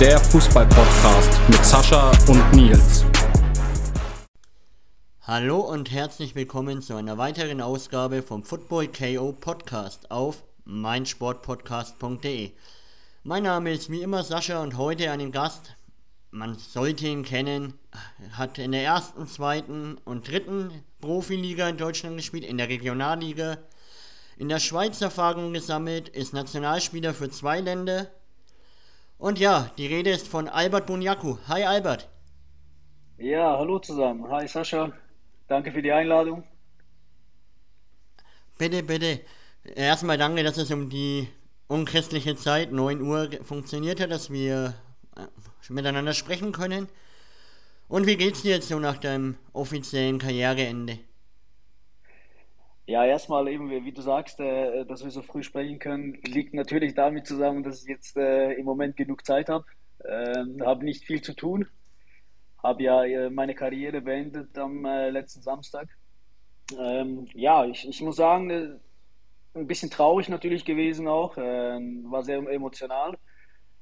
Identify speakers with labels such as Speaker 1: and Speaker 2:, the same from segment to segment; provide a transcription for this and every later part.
Speaker 1: Der Fußball-Podcast mit Sascha und Nils.
Speaker 2: Hallo und herzlich willkommen zu einer weiteren Ausgabe vom Football KO Podcast auf meinsportpodcast.de. Mein Name ist wie immer Sascha und heute einen Gast. Man sollte ihn kennen, hat in der ersten, zweiten und dritten Profiliga in Deutschland gespielt, in der Regionalliga, in der Schweiz Erfahrung gesammelt, ist Nationalspieler für zwei Länder. Und ja, die Rede ist von Albert Bunyaku. Hi Albert.
Speaker 3: Ja, hallo zusammen. Hi Sascha. Danke für die Einladung.
Speaker 2: Bitte, bitte. Erstmal danke, dass es um die unchristliche Zeit, 9 Uhr, funktioniert hat, dass wir äh, miteinander sprechen können. Und wie geht's dir jetzt so nach deinem offiziellen Karriereende?
Speaker 3: Ja, erstmal eben, wie du sagst, äh, dass wir so früh sprechen können, liegt natürlich damit zusammen, dass ich jetzt äh, im Moment genug Zeit habe. Ähm, habe nicht viel zu tun. Habe ja äh, meine Karriere beendet am äh, letzten Samstag. Ähm, ja, ich, ich muss sagen, äh, ein bisschen traurig natürlich gewesen auch. Ähm, war sehr emotional.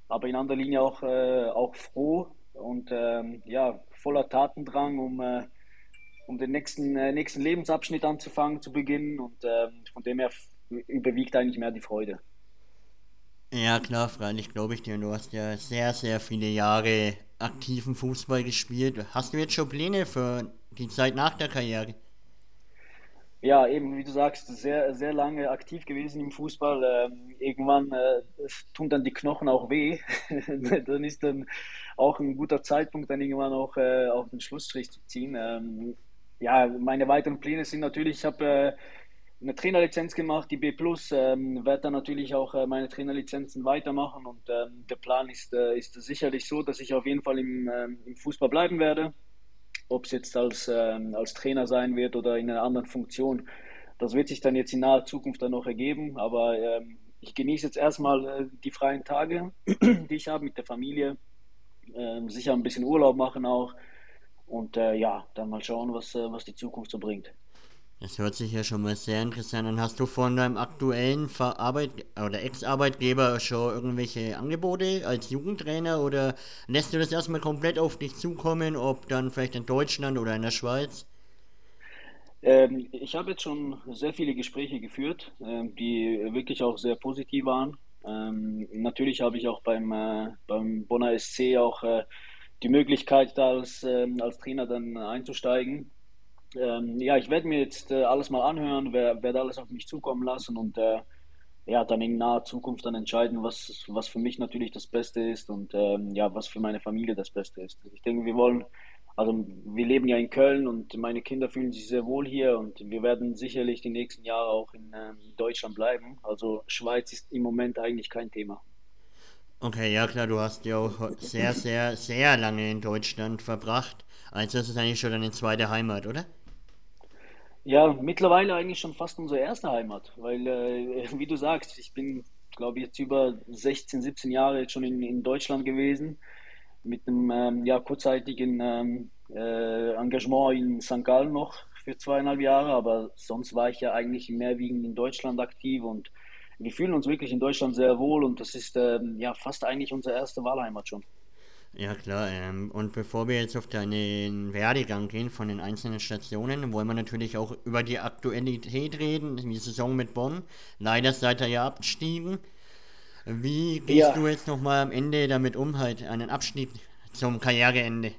Speaker 3: Aber in anderer Linie auch, äh, auch froh und ähm, ja, voller Tatendrang, um um den nächsten, äh, nächsten Lebensabschnitt anzufangen, zu beginnen. Und äh, von dem her überwiegt eigentlich mehr die Freude.
Speaker 2: Ja, klar, freilich glaube ich dir. Du hast ja sehr, sehr viele Jahre aktiven Fußball gespielt. Hast du jetzt schon Pläne für die Zeit nach der Karriere?
Speaker 3: Ja, eben, wie du sagst, sehr, sehr lange aktiv gewesen im Fußball. Ähm, irgendwann äh, tun dann die Knochen auch weh. dann ist dann auch ein guter Zeitpunkt, dann irgendwann auch äh, auf den Schlussstrich zu ziehen. Ähm, ja, meine weiteren Pläne sind natürlich, ich habe äh, eine Trainerlizenz gemacht, die B+, ähm, werde dann natürlich auch äh, meine Trainerlizenzen weitermachen und ähm, der Plan ist, äh, ist sicherlich so, dass ich auf jeden Fall im, ähm, im Fußball bleiben werde, ob es jetzt als, ähm, als Trainer sein wird oder in einer anderen Funktion. Das wird sich dann jetzt in naher Zukunft dann noch ergeben, aber ähm, ich genieße jetzt erstmal äh, die freien Tage, die ich habe mit der Familie, ähm, sicher ein bisschen Urlaub machen auch, und äh, ja, dann mal schauen, was, äh, was die Zukunft so bringt.
Speaker 2: Das hört sich ja schon mal sehr interessant an. Hast du von deinem aktuellen Arbeit oder Ex-Arbeitgeber schon irgendwelche Angebote als Jugendtrainer oder lässt du das erstmal komplett auf dich zukommen, ob dann vielleicht in Deutschland oder in der Schweiz?
Speaker 3: Ähm, ich habe jetzt schon sehr viele Gespräche geführt, ähm, die wirklich auch sehr positiv waren. Ähm, natürlich habe ich auch beim, äh, beim Bonner SC auch äh, die Möglichkeit, da als, ähm, als Trainer dann einzusteigen. Ähm, ja, ich werde mir jetzt äh, alles mal anhören, werde alles auf mich zukommen lassen und äh, ja, dann in naher Zukunft dann entscheiden, was, was für mich natürlich das Beste ist und ähm, ja, was für meine Familie das Beste ist. Ich denke, wir wollen, also wir leben ja in Köln und meine Kinder fühlen sich sehr wohl hier und wir werden sicherlich die nächsten Jahre auch in, äh, in Deutschland bleiben. Also Schweiz ist im Moment eigentlich kein Thema.
Speaker 2: Okay, ja klar, du hast ja auch sehr, sehr, sehr lange in Deutschland verbracht. Also das ist eigentlich schon deine zweite Heimat, oder?
Speaker 3: Ja, mittlerweile eigentlich schon fast unsere erste Heimat, weil, äh, wie du sagst, ich bin, glaube ich, jetzt über 16, 17 Jahre jetzt schon in, in Deutschland gewesen, mit einem ähm, ja, kurzzeitigen ähm, äh, Engagement in St. Gallen noch für zweieinhalb Jahre, aber sonst war ich ja eigentlich mehr wiegend in Deutschland aktiv und wir fühlen uns wirklich in Deutschland sehr wohl und das ist ähm, ja fast eigentlich unsere erste Wahlheimat schon.
Speaker 2: Ja klar, ähm, und bevor wir jetzt auf deinen Werdegang gehen von den einzelnen Stationen, wollen wir natürlich auch über die Aktualität reden, die Saison mit Bonn. Leider seid ihr ja abgestiegen. Wie gehst ja. du jetzt nochmal am Ende damit um, halt einen Abstieg zum Karriereende?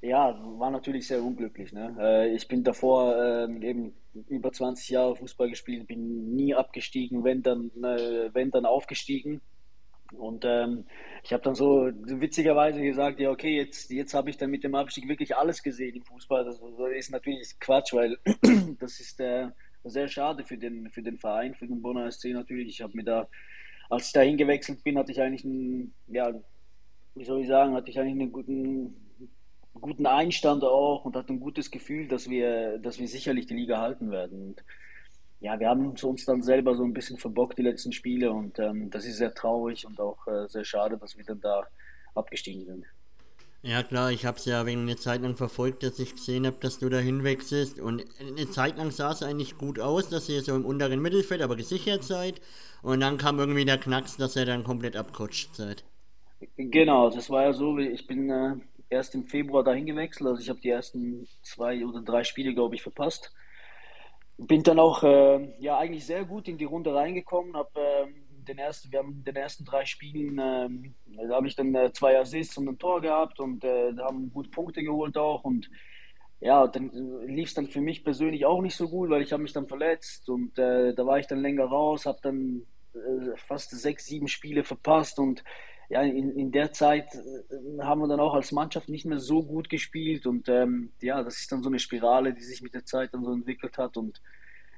Speaker 3: Ja, war natürlich sehr unglücklich. Ne? Äh, ich bin davor ähm, eben über 20 Jahre Fußball gespielt, bin nie abgestiegen, wenn dann, äh, wenn dann aufgestiegen. Und ähm, ich habe dann so witzigerweise gesagt, ja okay, jetzt, jetzt habe ich dann mit dem Abstieg wirklich alles gesehen im Fußball. Das, ist natürlich Quatsch, weil das ist äh, sehr schade für den, für den Verein, für den Bonner SC natürlich. Ich habe mir da, als ich dahin gewechselt bin, hatte ich eigentlich einen, ja, wie soll ich sagen, hatte ich eigentlich einen guten guten Einstand auch und hat ein gutes Gefühl, dass wir, dass wir sicherlich die Liga halten werden. Und ja, wir haben uns dann selber so ein bisschen verbockt, die letzten Spiele. Und ähm, das ist sehr traurig und auch äh, sehr schade, dass wir dann da abgestiegen sind.
Speaker 2: Ja klar, ich habe es ja wegen einer Zeit lang verfolgt, dass ich gesehen habe, dass du da hinwechselst. Und eine Zeit lang sah es eigentlich gut aus, dass ihr so im unteren Mittelfeld aber gesichert seid. Und dann kam irgendwie der Knacks, dass ihr dann komplett abgerutscht seid.
Speaker 3: Genau, das war ja so, ich bin äh, erst im Februar dahin gewechselt, also ich habe die ersten zwei oder drei Spiele, glaube ich, verpasst. Bin dann auch äh, ja eigentlich sehr gut in die Runde reingekommen, habe äh, den ersten, wir haben den ersten drei Spielen, äh, da habe ich dann äh, zwei Assists und ein Tor gehabt und äh, haben gut Punkte geholt auch und ja, dann äh, lief es dann für mich persönlich auch nicht so gut, weil ich habe mich dann verletzt und da war ich dann länger raus, habe dann fast sechs, sieben Spiele verpasst und ja, in, in der Zeit äh, haben wir dann auch als Mannschaft nicht mehr so gut gespielt und ähm, ja, das ist dann so eine Spirale, die sich mit der Zeit dann so entwickelt hat und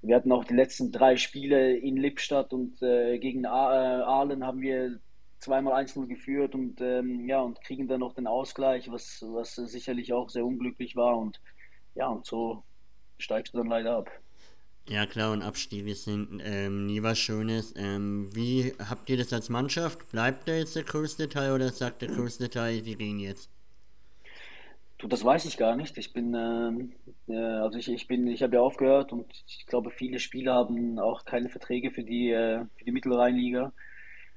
Speaker 3: wir hatten auch die letzten drei Spiele in Lippstadt und äh, gegen Aalen haben wir zweimal 1-0 geführt und ähm, ja und kriegen dann noch den Ausgleich, was, was sicherlich auch sehr unglücklich war und ja und so steigst du dann leider ab.
Speaker 2: Ja klar, und Abstiege sind ähm, nie was Schönes. Ähm, wie habt ihr das als Mannschaft? Bleibt da jetzt der größte Teil oder sagt der größte Teil, die gehen jetzt?
Speaker 3: Du, das weiß ich gar nicht. Ich bin, ähm, äh, also ich, ich bin, ich habe ja aufgehört und ich glaube, viele Spieler haben auch keine Verträge für die, äh, für die Mittelrheinliga.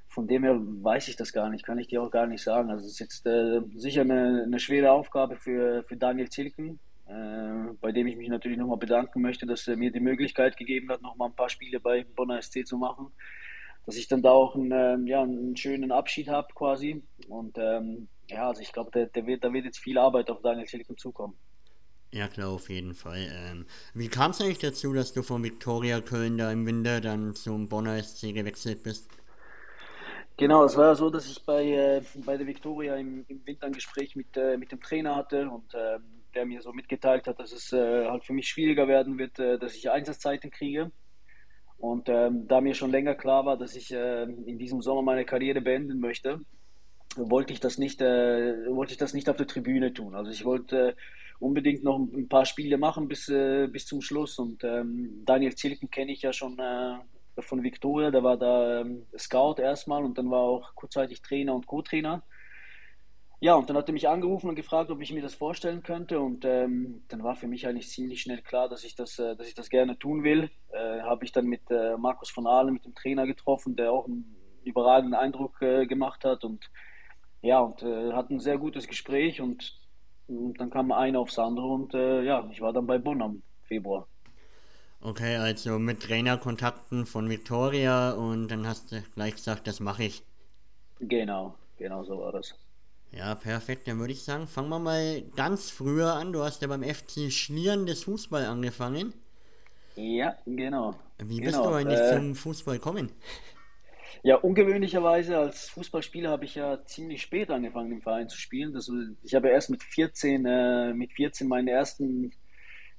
Speaker 3: Von dem her weiß ich das gar nicht, kann ich dir auch gar nicht sagen. Also es ist jetzt äh, sicher eine, eine schwere Aufgabe für, für Daniel Zilken, bei dem ich mich natürlich nochmal bedanken möchte, dass er mir die Möglichkeit gegeben hat, nochmal ein paar Spiele bei Bonner SC zu machen. Dass ich dann da auch einen, ähm, ja, einen schönen Abschied habe quasi. Und ähm, ja, also ich glaube, der, der wird, da wird jetzt viel Arbeit auf Daniel Silicon zukommen.
Speaker 2: Ja, klar, auf jeden Fall. Ähm, wie kam es eigentlich dazu, dass du von Viktoria Köln da im Winter dann zum Bonner SC gewechselt bist?
Speaker 3: Genau, es war ja so, dass ich bei, äh, bei der Viktoria im, im Winter ein Gespräch mit, äh, mit dem Trainer hatte und ähm, der mir so mitgeteilt hat, dass es äh, halt für mich schwieriger werden wird, äh, dass ich Einsatzzeiten kriege. Und ähm, da mir schon länger klar war, dass ich äh, in diesem Sommer meine Karriere beenden möchte, wollte ich das nicht, äh, wollte ich das nicht auf der Tribüne tun. Also ich wollte unbedingt noch ein paar Spiele machen bis, äh, bis zum Schluss. Und ähm, Daniel Zilken kenne ich ja schon äh, von Victoria, der war da ähm, Scout erstmal und dann war auch kurzzeitig Trainer und Co-Trainer. Ja, und dann hat er mich angerufen und gefragt, ob ich mir das vorstellen könnte. Und ähm, dann war für mich eigentlich ziemlich schnell klar, dass ich das, äh, dass ich das gerne tun will. Äh, Habe ich dann mit äh, Markus von Aalen, mit dem Trainer getroffen, der auch einen überragenden Eindruck äh, gemacht hat. Und ja, und äh, hatten ein sehr gutes Gespräch. Und, und dann kam einer aufs andere. Und äh, ja, ich war dann bei Bonn am Februar.
Speaker 2: Okay, also mit Trainerkontakten von Victoria und dann hast du gleich gesagt, das mache ich.
Speaker 3: Genau, genau so war das.
Speaker 2: Ja, perfekt. Dann würde ich sagen, fangen wir mal ganz früher an. Du hast ja beim FC Schlieren des Fußball angefangen.
Speaker 3: Ja, genau.
Speaker 2: Wie
Speaker 3: genau.
Speaker 2: bist du eigentlich äh, zum Fußball gekommen?
Speaker 3: Ja, ungewöhnlicherweise als Fußballspieler habe ich ja ziemlich spät angefangen im Verein zu spielen. Das, ich habe erst mit 14, äh, mit 14 meinen ersten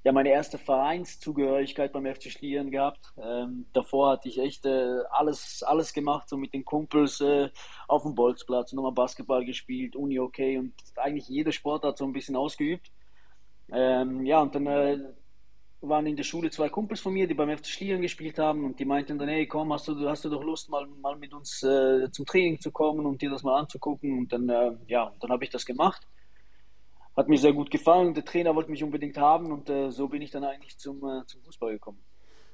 Speaker 3: ja meine erste Vereinszugehörigkeit beim FC Schlieren gehabt. Ähm, davor hatte ich echt äh, alles, alles gemacht, so mit den Kumpels äh, auf dem Bolzplatz, nochmal Basketball gespielt, Uni okay und eigentlich jede Sportart so ein bisschen ausgeübt. Ähm, ja, und dann äh, waren in der Schule zwei Kumpels von mir, die beim FC Schlieren gespielt haben und die meinten dann, hey komm, hast du, hast du doch Lust, mal, mal mit uns äh, zum Training zu kommen und dir das mal anzugucken und dann, äh, ja, dann habe ich das gemacht hat mir sehr gut gefallen. Der Trainer wollte mich unbedingt haben und äh, so bin ich dann eigentlich zum, äh, zum Fußball gekommen.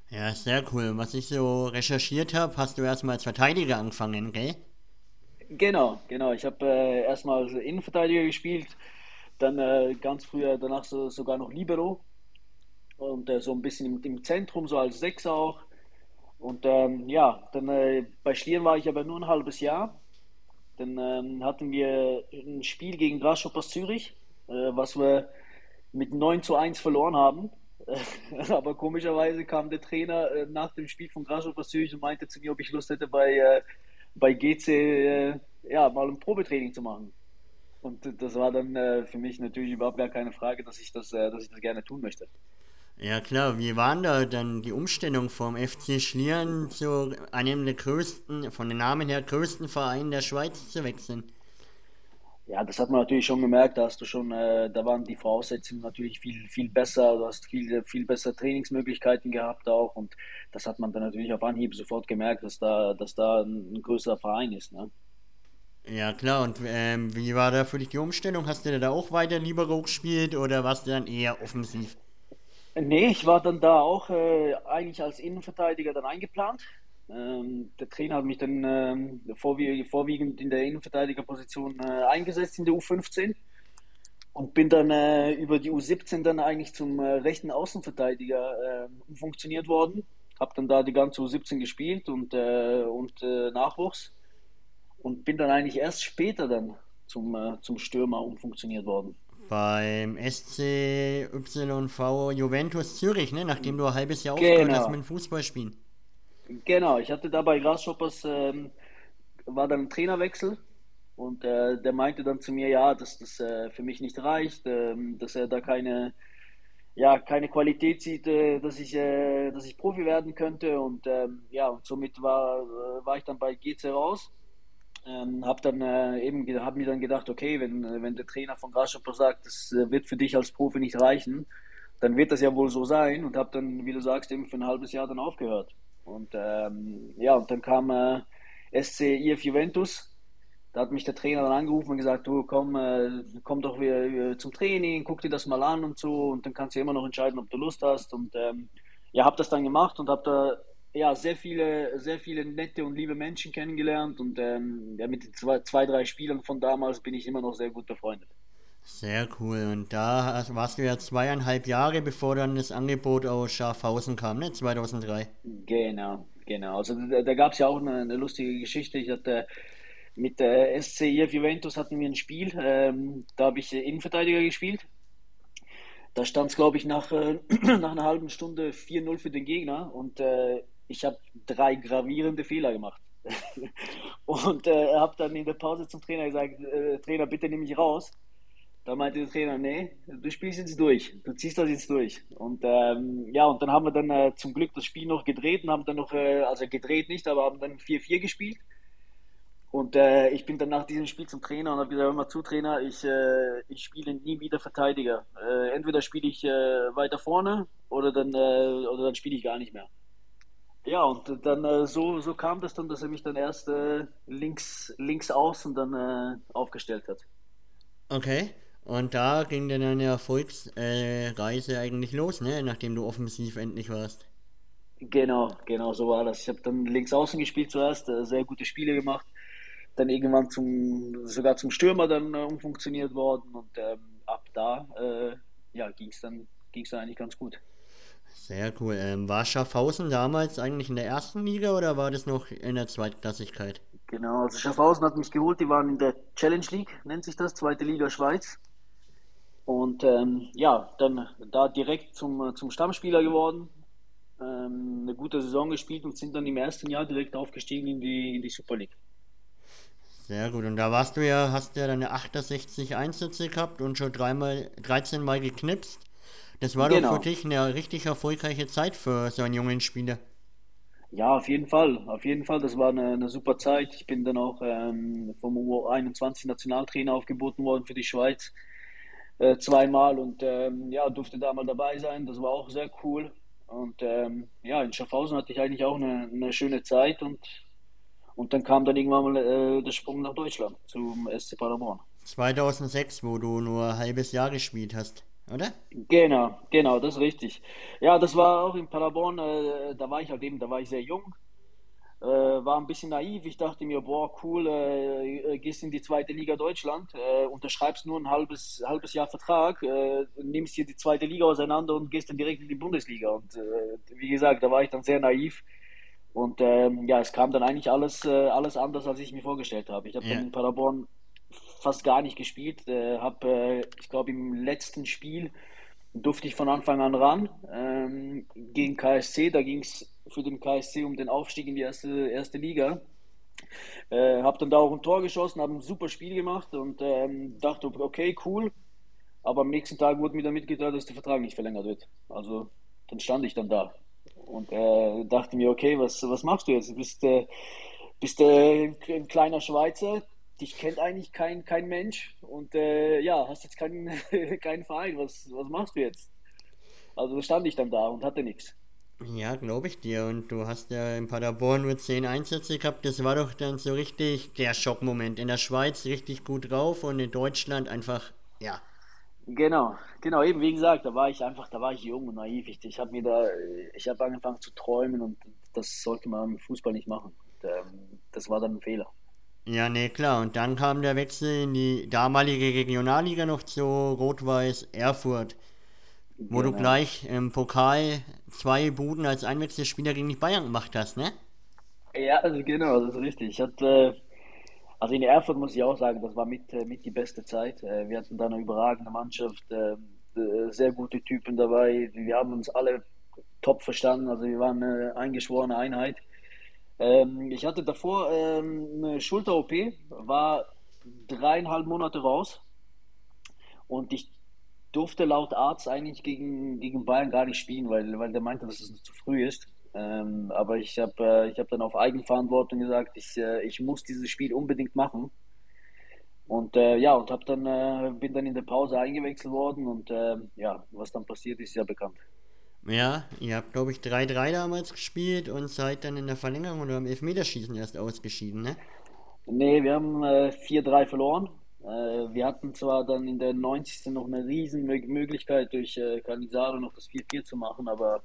Speaker 2: Ja, sehr cool. Was ich so recherchiert habe, hast du erstmal als Verteidiger angefangen, gell?
Speaker 3: Genau, genau. Ich habe äh, erstmal als Innenverteidiger gespielt, dann äh, ganz früher danach so, sogar noch Libero und äh, so ein bisschen im, im, Zentrum, so als Sechser auch. Und ähm, ja, dann äh, bei Schlieren war ich aber nur ein halbes Jahr. Dann ähm, hatten wir ein Spiel gegen Grasshoppers Zürich was wir mit 9 zu 1 verloren haben. Aber komischerweise kam der Trainer äh, nach dem Spiel von Grasshopper Zürich und meinte zu mir, ob ich Lust hätte, bei, äh, bei GC ja, mal ein Probetraining zu machen. Und das war dann für mich natürlich überhaupt gar keine Frage, dass ich das, dass ich das gerne tun möchte.
Speaker 2: Ja klar, wie waren da dann die Umstellung vom FC Schlieren zu einem der größten, von den Namen her größten Vereinen der Schweiz zu wechseln?
Speaker 3: Ja, das hat man natürlich schon gemerkt. Da hast du schon, äh, da waren die Voraussetzungen natürlich viel, viel besser. Du hast viel, viel bessere Trainingsmöglichkeiten gehabt auch. Und das hat man dann natürlich auf Anhieb sofort gemerkt, dass da, dass da ein, ein größerer Verein ist. Ne?
Speaker 2: Ja, klar. Und ähm, wie war da für dich die Umstellung? Hast du da auch weiter Libero gespielt oder warst du dann eher offensiv?
Speaker 3: Nee, ich war dann da auch äh, eigentlich als Innenverteidiger dann eingeplant. Ähm, der Trainer hat mich dann ähm, vorwie vorwiegend in der Innenverteidigerposition äh, eingesetzt in der U15 und bin dann äh, über die U17 dann eigentlich zum äh, rechten Außenverteidiger äh, umfunktioniert worden. Habe dann da die ganze U17 gespielt und, äh, und äh, Nachwuchs und bin dann eigentlich erst später dann zum, äh, zum Stürmer umfunktioniert worden.
Speaker 2: Beim SC YV Juventus Zürich, ne? nachdem du ein halbes Jahr aufgehört
Speaker 3: Genau.
Speaker 2: hast mit dem Fußballspielen.
Speaker 3: Genau, ich hatte da bei Grasshoppers, ähm, war dann ein Trainerwechsel und äh, der meinte dann zu mir, ja, dass das äh, für mich nicht reicht, ähm, dass er da keine, ja, keine Qualität sieht, äh, dass ich, äh, dass ich Profi werden könnte und ähm, ja, und somit war, äh, war ich dann bei GC raus. Ähm, hab dann äh, eben hab mir dann gedacht, okay, wenn, wenn der Trainer von Grasshopper sagt, das wird für dich als Profi nicht reichen, dann wird das ja wohl so sein und habe dann, wie du sagst, eben für ein halbes Jahr dann aufgehört. Und ähm, ja, und dann kam äh, SC IF Juventus. Da hat mich der Trainer dann angerufen und gesagt, du komm, äh, komm doch wieder zum Training, guck dir das mal an und so und dann kannst du immer noch entscheiden, ob du Lust hast. Und ähm, ja, habe das dann gemacht und habe da ja sehr viele, sehr viele nette und liebe Menschen kennengelernt und ähm, ja, mit zwei, zwei, drei Spielern von damals bin ich immer noch sehr gut befreundet.
Speaker 2: Sehr cool. Und da warst du ja zweieinhalb Jahre, bevor dann das Angebot aus Schaffhausen kam, ne? 2003.
Speaker 3: Genau, genau. Also da, da gab es ja auch eine, eine lustige Geschichte. Ich hatte mit der SC Juventus hatten wir ein Spiel, ähm, da habe ich äh, Innenverteidiger gespielt. Da stand es, glaube ich, nach, äh, nach einer halben Stunde 4-0 für den Gegner und äh, ich habe drei gravierende Fehler gemacht. und äh, habe dann in der Pause zum Trainer gesagt, äh, Trainer, bitte nimm mich raus. Da meinte der Trainer, nee, du spielst jetzt durch, du ziehst das jetzt durch. Und ähm, ja, und dann haben wir dann äh, zum Glück das Spiel noch gedreht und haben dann noch, äh, also gedreht nicht, aber haben dann 4-4 gespielt. Und äh, ich bin dann nach diesem Spiel zum Trainer und habe gesagt, hör mal zu, Trainer, ich, äh, ich spiele nie wieder Verteidiger. Äh, entweder spiele ich äh, weiter vorne oder dann, oder dann spiele ich gar nicht mehr. Ja, und dann so, so kam das dann, dass er mich dann erst links, links außen dann aufgestellt hat.
Speaker 2: Okay. Und da ging dann deine Erfolgsreise äh, eigentlich los, ne? Nachdem du offensiv endlich warst.
Speaker 3: Genau, genau, so war das. Ich habe dann links außen gespielt zuerst, äh, sehr gute Spiele gemacht, dann irgendwann zum, sogar zum Stürmer dann äh, umfunktioniert worden und ähm, ab da äh, ja, ging es dann, ging's dann eigentlich ganz gut.
Speaker 2: Sehr cool. Ähm, war Schaffhausen damals eigentlich in der ersten Liga oder war das noch in der Zweitklassigkeit?
Speaker 3: Genau, also Schaffhausen hat mich geholt, die waren in der Challenge League, nennt sich das, zweite Liga Schweiz. Und ähm, ja, dann da direkt zum, zum Stammspieler geworden, ähm, eine gute Saison gespielt und sind dann im ersten Jahr direkt aufgestiegen in die, in die Super League.
Speaker 2: Sehr gut. Und da warst du ja, hast ja deine 68 Einsätze gehabt und schon dreimal, 13 Mal geknipst. Das war doch
Speaker 3: Genau.
Speaker 2: für dich eine richtig erfolgreiche Zeit für so einen jungen Spieler.
Speaker 3: Ja, auf jeden Fall, auf jeden Fall. Das war eine, eine super Zeit. Ich bin dann auch ähm, vom U21 Nationaltrainer aufgeboten worden für die Schweiz äh, zweimal und ähm, ja, durfte da mal dabei sein. Das war auch sehr cool. Und ähm, ja, in Schaffhausen hatte ich eigentlich auch eine, eine schöne Zeit und, und dann kam dann irgendwann mal äh, der Sprung nach Deutschland zum SC Paderborn.
Speaker 2: 2006, wo du nur ein halbes Jahr gespielt hast, oder?
Speaker 3: Genau, genau, das ist richtig. Ja, das war auch in Paderborn, äh, da war ich halt eben, da war ich sehr jung, äh, war ein bisschen naiv. Ich dachte mir, boah, cool, äh, äh, gehst in die zweite Liga Deutschland, äh, unterschreibst nur ein halbes, halbes Jahr Vertrag, äh, nimmst hier die zweite Liga auseinander und gehst dann direkt in die Bundesliga. Und äh, wie gesagt, da war ich dann sehr naiv. Und ähm, ja, es kam dann eigentlich alles, alles anders, als ich mir vorgestellt habe. Ich habe
Speaker 2: Ja.
Speaker 3: dann in Paderborn fast gar nicht gespielt. Habe, ich glaube, im letzten Spiel durfte ich von Anfang an ran ähm, gegen KSC. Da ging es für den KSC um den Aufstieg in die erste, erste Liga. Äh, habe dann da auch ein Tor geschossen, habe ein super Spiel gemacht und ähm, dachte, okay, cool. Aber am nächsten Tag wurde mir dann mitgeteilt, dass der Vertrag nicht verlängert wird. Also dann stand ich dann da und äh, dachte mir, okay, was, was machst du jetzt? Du bist, äh, bist äh, ein kleiner Schweizer, dich kennt eigentlich kein, kein Mensch und äh, ja, hast jetzt keinen, keinen Verein. Was, was machst du jetzt? Also stand ich dann da und hatte nichts.
Speaker 2: Ja, glaube ich dir. Und du hast ja in Paderborn nur 10 Einsätze gehabt. Das war doch dann so richtig der Schockmoment. In der Schweiz richtig gut drauf und in Deutschland einfach, ja.
Speaker 3: Genau, genau, eben wie gesagt, da war ich einfach, da war ich jung und naiv. Ich, ich habe mir da, ich habe angefangen zu träumen und das sollte man im Fußball nicht machen. Und, ähm, das war dann ein Fehler.
Speaker 2: Ja, nee, klar. Und dann kam der Wechsel in die damalige Regionalliga noch zu Rot-Weiß Erfurt, wo du
Speaker 3: Genau.
Speaker 2: gleich im Pokal zwei Buden als Einwechselspieler gegen die Bayern gemacht hast, ne?
Speaker 3: Ja, also genau, das ist richtig. Ich hatte, also in Erfurt muss ich auch sagen, das war mit, äh, mit die beste Zeit. Äh, Wir hatten da eine überragende Mannschaft, äh, äh, sehr gute Typen dabei. Wir haben uns alle top verstanden, also wir waren eine eingeschworene Einheit. Ähm, ich hatte davor ähm, eine Schulter-OP, war dreieinhalb Monate raus und ich durfte laut Arzt eigentlich gegen, gegen Bayern gar nicht spielen, weil, weil der meinte, dass es zu früh ist. Ähm, aber ich habe äh, hab dann auf Eigenverantwortung gesagt, ich, äh, ich muss dieses Spiel unbedingt machen. Und äh, ja, und hab dann, äh, bin dann in der Pause eingewechselt worden und äh, ja, was dann passiert ist ja bekannt.
Speaker 2: Ja, ihr habt, glaube ich, 3-3 damals gespielt und seid dann in der Verlängerung oder im Elfmeterschießen erst ausgeschieden, ne?
Speaker 3: Nee, wir haben äh, 4-3 verloren. Äh, wir hatten zwar dann in der 90. noch eine riesen Mö- Möglichkeit durch äh, Cannizaro noch das 4-4 zu machen, aber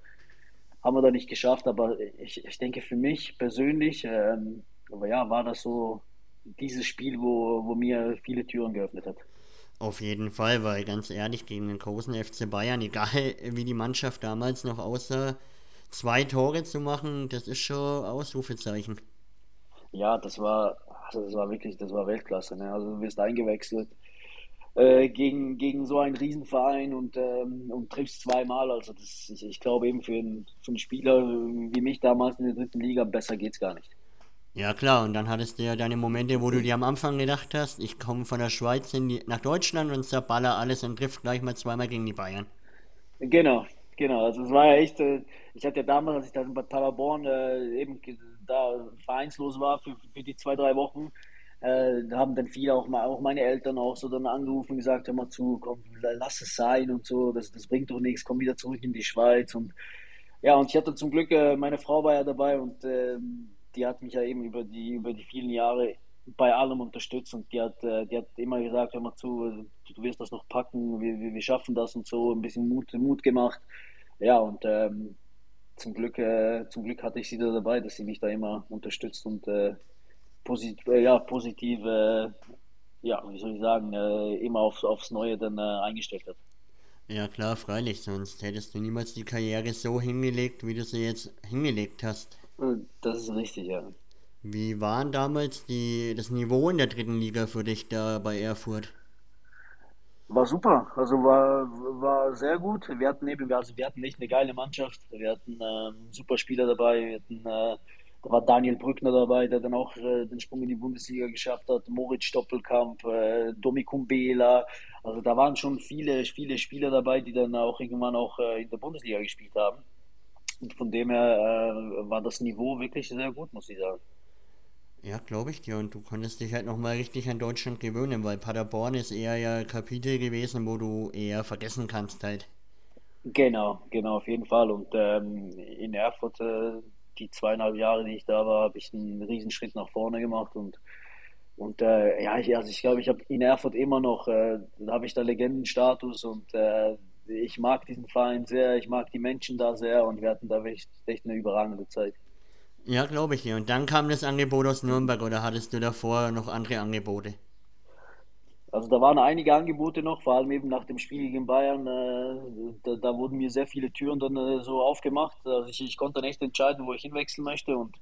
Speaker 3: haben wir da nicht geschafft. Aber ich, ich denke für mich persönlich, ähm, aber ja, war das so dieses Spiel, wo, wo mir viele Türen geöffnet hat.
Speaker 2: Auf jeden Fall, weil ganz ehrlich, gegen den großen FC Bayern, egal wie die Mannschaft damals noch aussah, zwei Tore zu machen, das ist schon Ausrufezeichen.
Speaker 3: Ja, das war, also das war wirklich, das war Weltklasse. Ne? Also du wirst eingewechselt äh, gegen, gegen so einen Riesenverein und, ähm, und triffst zweimal. Also das, ich, ich glaube eben für einen, für einen Spieler wie mich damals in der dritten Liga, besser geht's gar nicht.
Speaker 2: Ja klar, und dann hattest du ja deine Momente, wo du dir am Anfang gedacht hast, ich komme von der Schweiz in die, nach Deutschland und zerballer alles und trifft gleich mal zweimal gegen die Bayern.
Speaker 3: Genau, genau. Also es war ja echt, äh, ich hatte ja damals, als ich dann bei Paderborn äh, eben da vereinslos war für, für die zwei, drei Wochen, äh, da haben dann viele, auch, mal, auch meine Eltern auch so dann angerufen und gesagt, hör mal zu, komm, lass es sein und so, das, das bringt doch nichts, komm wieder zurück in die Schweiz und ja, und ich hatte zum Glück, äh, meine Frau war ja dabei und ähm, die hat mich ja eben über die, über die vielen Jahre bei allem unterstützt und die hat, äh, die hat immer gesagt, hör mal zu, äh, du wirst das noch packen, wir, wir, wir schaffen das und so, ein bisschen Mut, Mut gemacht. Ja, und ähm, zum Glück, äh, zum Glück hatte ich sie da dabei, dass sie mich da immer unterstützt und äh, posit äh, ja, positiv, äh, ja, wie soll ich sagen, äh, immer aufs, aufs Neue dann eingestellt hat.
Speaker 2: Ja klar, freilich, sonst hättest du niemals die Karriere so hingelegt, wie du sie jetzt hingelegt hast.
Speaker 3: Das ist richtig, ja.
Speaker 2: Wie waren damals die, das Niveau in der dritten Liga für dich da bei Erfurt?
Speaker 3: War super, also war, war sehr gut. Wir hatten eben, also wir hatten echt eine geile Mannschaft. Wir hatten ähm, super Spieler dabei. Wir hatten, äh, da war Daniel Brückner dabei, der dann auch äh, den Sprung in die Bundesliga geschafft hat. Moritz Stoppelkamp, äh, Domi Kumbela. Also da waren schon viele, viele Spieler dabei, die dann auch irgendwann auch äh, in der Bundesliga gespielt haben. Und von dem her äh, war das Niveau wirklich sehr gut, muss ich sagen.
Speaker 2: Ja, glaube ich dir. Und du konntest dich halt nochmal richtig an Deutschland gewöhnen, weil Paderborn ist eher ja Kapitel gewesen, wo du eher vergessen kannst halt.
Speaker 3: Genau, genau, auf jeden Fall. Und ähm, in Erfurt, äh, die zweieinhalb Jahre, die ich da war, habe ich einen Riesenschritt nach vorne gemacht. Und, und äh, ja, ich, also ich glaube, ich habe in Erfurt immer noch, äh, da habe ich da Legendenstatus und äh, ich mag diesen Verein sehr, ich mag die Menschen da sehr und wir hatten da echt, echt eine überragende Zeit.
Speaker 2: Ja, glaube ich dir. Und dann kam das Angebot aus Nürnberg oder hattest du davor noch andere Angebote?
Speaker 3: Also da waren einige Angebote noch, vor allem eben nach dem Spiel gegen Bayern. Äh, da, da wurden mir sehr viele Türen dann äh, so aufgemacht. Also ich, ich konnte dann echt entscheiden, wo ich hinwechseln möchte. Und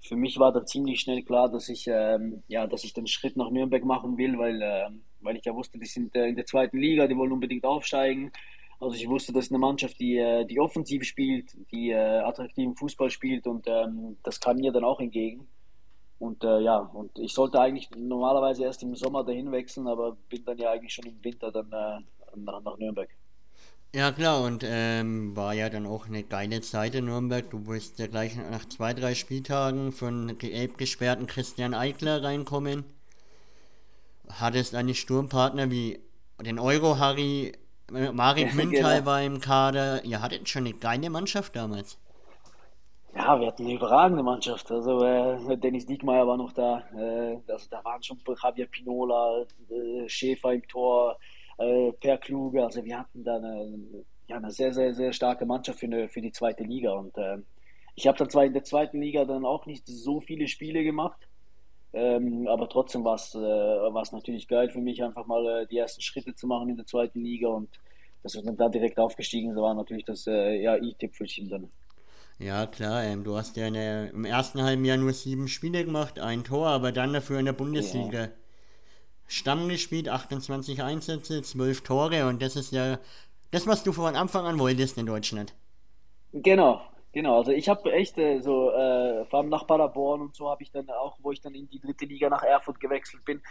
Speaker 3: für mich war da ziemlich schnell klar, dass ich, ähm, ja, dass ich den Schritt nach Nürnberg machen will, weil, ähm, weil ich ja wusste, die sind äh, in der zweiten Liga, die wollen unbedingt aufsteigen. Also ich wusste, das ist eine Mannschaft, die, äh, die offensiv spielt, die äh, attraktiven Fußball spielt und ähm, das kam mir dann auch entgegen. Und äh, ja, und ich sollte eigentlich normalerweise erst im Sommer dahin wechseln, aber bin dann ja eigentlich schon im Winter dann äh, nach, nach Nürnberg.
Speaker 2: Ja, klar, und ähm, war ja dann auch eine geile Zeit in Nürnberg. Du bist ja gleich nach zwei, drei Spieltagen von gelb gesperrten Christian Eickler reinkommen. Hattest einen Sturmpartner wie den Euro-Harry, Marek Münthal
Speaker 3: Genau.
Speaker 2: war im Kader. Ihr hattet schon eine geile Mannschaft damals.
Speaker 3: Ja, wir hatten eine überragende Mannschaft. Also äh, Dennis Diekmeyer war noch da. Äh, also da waren schon Javier Pinola, äh, Schäfer im Tor, äh, Per Kluge. Also wir hatten da eine, ja, eine sehr, sehr, sehr starke Mannschaft für, eine, für die zweite Liga. Und äh, ich habe dann zwar in der zweiten Liga dann auch nicht so viele Spiele gemacht, ähm, aber trotzdem war es äh, natürlich geil für mich, einfach mal äh, die ersten Schritte zu machen in der zweiten Liga und dass wir dann da direkt aufgestiegen sind, war natürlich das äh, ja, i-Tüpfelchen dann.
Speaker 2: Ja, klar, ähm, du hast ja der, im ersten halben Jahr nur sieben Spiele gemacht, ein Tor, aber dann dafür in der Bundesliga ja. Stamm gespielt, 28 Einsätze, 12 Tore und das ist ja das, was du von Anfang an wolltest in Deutschland.
Speaker 3: Genau, genau. Also ich habe echt äh, so, äh, vor allem nach Paderborn und so habe ich dann auch, wo ich dann in die dritte Liga nach Erfurt gewechselt bin,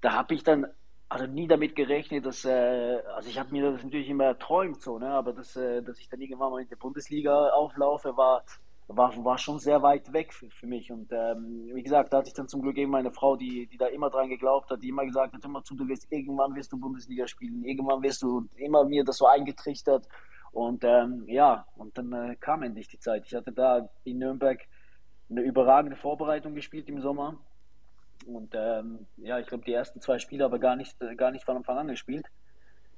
Speaker 3: da habe ich dann also nie damit gerechnet, dass, äh, also ich habe mir das natürlich immer erträumt so, ne, aber dass, äh, dass ich dann irgendwann mal in der Bundesliga auflaufe, war, war, war schon sehr weit weg für, für mich. Und ähm, wie gesagt, da hatte ich dann zum Glück eben meine Frau, die, die da immer dran geglaubt hat, die immer gesagt hat, immer zu, du wirst irgendwann wirst du Bundesliga spielen, irgendwann wirst du immer mir das so eingetrichtert. Und ähm, ja, und dann äh, kam endlich die Zeit. Ich hatte da in Nürnberg eine überragende Vorbereitung gespielt im Sommer und ähm, ja, ich glaube, die ersten zwei Spiele aber gar nicht, gar nicht von Anfang an gespielt.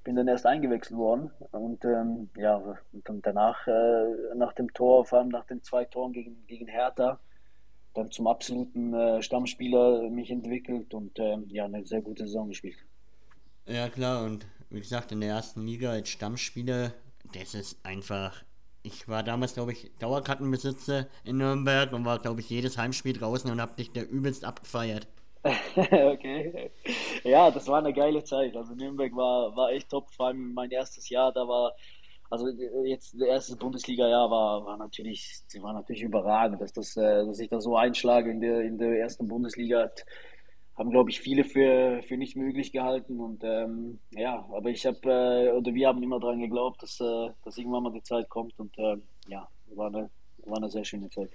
Speaker 3: Bin dann erst eingewechselt worden. Und ähm, ja, und dann danach, äh, nach dem Tor, vor allem nach den zwei Toren gegen, gegen Hertha, dann zum absoluten äh, Stammspieler mich entwickelt und ähm, ja, eine sehr gute Saison gespielt.
Speaker 2: Ja, klar, und wie gesagt, in der ersten Liga als Stammspieler, das ist einfach ich war damals, glaube ich, Dauerkartenbesitzer in Nürnberg und war, glaube ich, jedes Heimspiel draußen und habe dich da übelst abgefeiert.
Speaker 3: okay. Ja, das war eine geile Zeit. Also Nürnberg war, war echt top. Vor allem mein erstes Jahr, da war, also jetzt das erste Bundesliga-Jahr war, war natürlich, war natürlich überragend, dass, das, äh, dass ich da so einschlage in der, in der ersten Bundesliga haben, glaube ich, viele für, für nicht möglich gehalten. Und ähm, ja, aber ich habe, äh, oder wir haben immer daran geglaubt, dass, äh, dass irgendwann mal die Zeit kommt. Und äh, ja, war eine, war eine sehr schöne Zeit.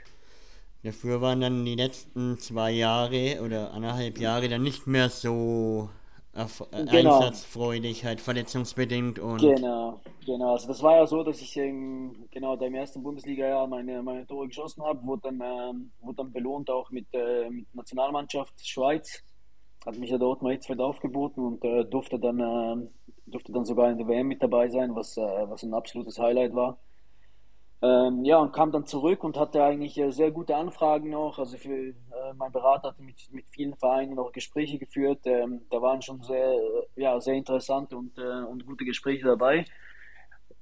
Speaker 2: Dafür waren dann die letzten zwei Jahre oder anderthalb Jahre dann nicht mehr so äh, genau. einsatzfreudig, halt verletzungsbedingt und.
Speaker 3: Genau, genau. Also das war ja so, dass ich im, genau da im ersten Bundesliga-Jahr meine, meine Tore geschossen habe, wurde dann, ähm, wurde dann belohnt auch mit, äh, mit Nationalmannschaft Schweiz hat mich ja dort mal Hitzfeld aufgeboten und äh, durfte, dann, äh, durfte dann sogar in der WM mit dabei sein, was, äh, was ein absolutes Highlight war. Ähm, ja, und kam dann zurück und hatte eigentlich äh, sehr gute Anfragen noch. Also für, äh, mein Berater hatte mit, mit vielen Vereinen noch Gespräche geführt. Ähm, da waren schon sehr, ja, sehr interessante und, äh, und gute Gespräche dabei.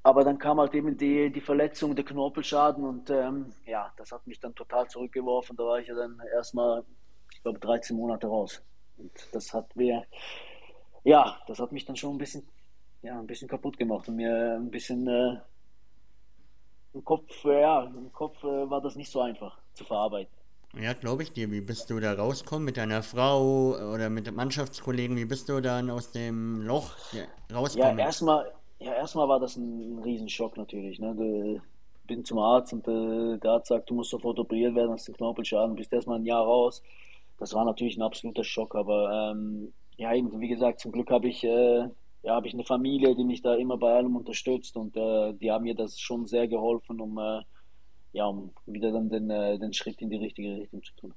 Speaker 3: Aber dann kam halt eben die, die Verletzung, der Knorpelschaden und ähm, ja, das hat mich dann total zurückgeworfen. Da war ich ja dann erstmal, ich glaube, 13 Monate raus. Und das hat mir, ja, das hat mich dann schon ein bisschen, ja, ein bisschen kaputt gemacht und mir ein bisschen äh, im Kopf, äh, ja, im Kopf äh, war das nicht so einfach zu verarbeiten.
Speaker 2: Ja, glaube ich dir. Wie bist du da rausgekommen mit deiner Frau oder mit Mannschaftskollegen? Wie bist du dann aus dem Loch rausgekommen?
Speaker 3: Ja, erstmal, ja, erstmal war das ein, ein Riesenschock natürlich. Ne? Du, bin zum Arzt und äh, der Arzt sagt, du musst sofort operiert werden, hast den Knorpelschaden, bist erstmal ein Jahr raus das war natürlich ein absoluter Schock, aber ähm, ja, eben, wie gesagt, zum Glück habe ich, äh, ja, habe ich eine Familie, die mich da immer bei allem unterstützt und äh, die haben mir das schon sehr geholfen, um, äh, ja, um wieder dann den, äh, den Schritt in die richtige Richtung zu tun.